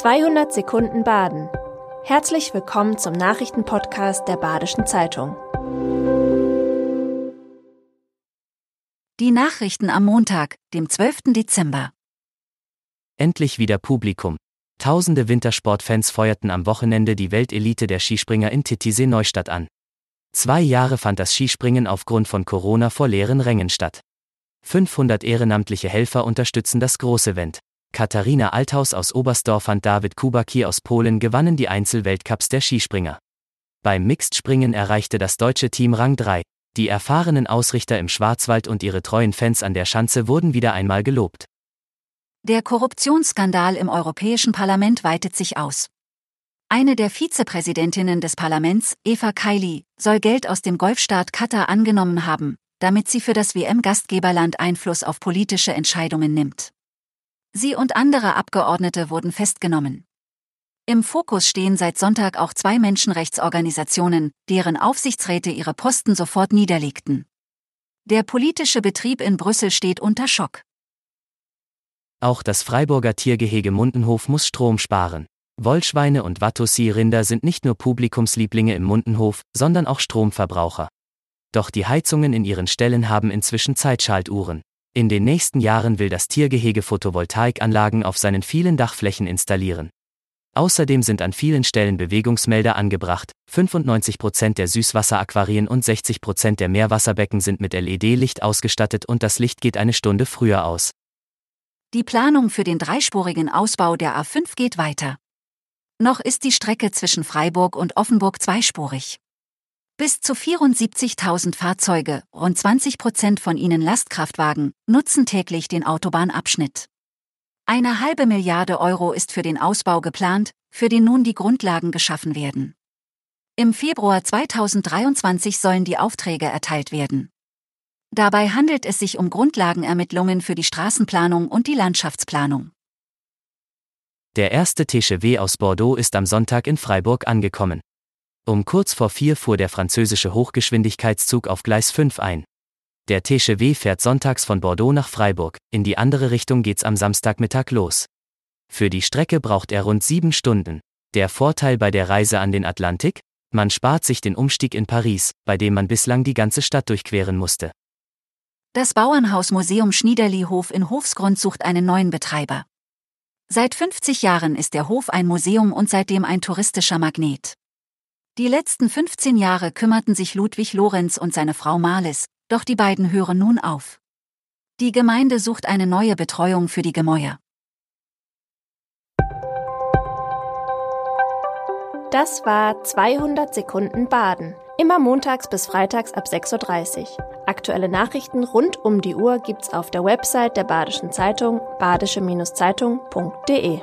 200 Sekunden Baden. Herzlich willkommen zum Nachrichtenpodcast der Badischen Zeitung. Die Nachrichten am Montag, dem 12. Dezember. Endlich wieder Publikum. Tausende Wintersportfans feuerten am Wochenende die Weltelite der Skispringer in Titisee Neustadt an. Zwei Jahre fand das Skispringen aufgrund von Corona vor leeren Rängen statt. 500 ehrenamtliche Helfer unterstützen das Großevent. Katharina Althaus aus Oberstdorf und David Kubaki aus Polen gewannen die Einzelweltcups der Skispringer. Beim Mixed-Springen erreichte das deutsche Team Rang 3. Die erfahrenen Ausrichter im Schwarzwald und ihre treuen Fans an der Schanze wurden wieder einmal gelobt. Der Korruptionsskandal im Europäischen Parlament weitet sich aus. Eine der Vizepräsidentinnen des Parlaments, Eva Kaili, soll Geld aus dem Golfstaat Katar angenommen haben, damit sie für das WM-Gastgeberland Einfluss auf politische Entscheidungen nimmt. Sie und andere Abgeordnete wurden festgenommen. Im Fokus stehen seit Sonntag auch zwei Menschenrechtsorganisationen, deren Aufsichtsräte ihre Posten sofort niederlegten. Der politische Betrieb in Brüssel steht unter Schock. Auch das Freiburger Tiergehege Mundenhof muss Strom sparen. Wollschweine und Watusi-Rinder sind nicht nur Publikumslieblinge im Mundenhof, sondern auch Stromverbraucher. Doch die Heizungen in ihren Ställen haben inzwischen Zeitschaltuhren. In den nächsten Jahren will das Tiergehege Photovoltaikanlagen auf seinen vielen Dachflächen installieren. Außerdem sind an vielen Stellen Bewegungsmelder angebracht, 95% der Süßwasseraquarien und 60% der Meerwasserbecken sind mit LED-Licht ausgestattet und das Licht geht eine Stunde früher aus. Die Planung für den dreispurigen Ausbau der A5 geht weiter. Noch ist die Strecke zwischen Freiburg und Offenburg zweispurig. Bis zu 74.000 Fahrzeuge, rund 20 Prozent von ihnen Lastkraftwagen, nutzen täglich den Autobahnabschnitt. Eine halbe Milliarde Euro ist für den Ausbau geplant, für den nun die Grundlagen geschaffen werden. Im Februar 2023 sollen die Aufträge erteilt werden. Dabei handelt es sich um Grundlagenermittlungen für die Straßenplanung und die Landschaftsplanung. Der erste TGV aus Bordeaux ist am Sonntag in Freiburg angekommen. Um kurz vor vier fuhr der französische Hochgeschwindigkeitszug auf Gleis 5 ein. Der TGV fährt sonntags von Bordeaux nach Freiburg, in die andere Richtung geht's am Samstagmittag los. Für die Strecke braucht er rund sieben Stunden. Der Vorteil bei der Reise an den Atlantik? Man spart sich den Umstieg in Paris, bei dem man bislang die ganze Stadt durchqueren musste. Das Bauernhausmuseum Schniederlihof in Hofsgrund sucht einen neuen Betreiber. Seit 50 Jahren ist der Hof ein Museum und seitdem ein touristischer Magnet. Die letzten 15 Jahre kümmerten sich Ludwig Lorenz und seine Frau Marlis, doch die beiden hören nun auf. Die Gemeinde sucht eine neue Betreuung für die Gemäuer. Das war 200 Sekunden Baden. Immer montags bis freitags ab 6.30 Uhr. Aktuelle Nachrichten rund um die Uhr gibt's auf der Website der Badischen Zeitung badische-zeitung.de.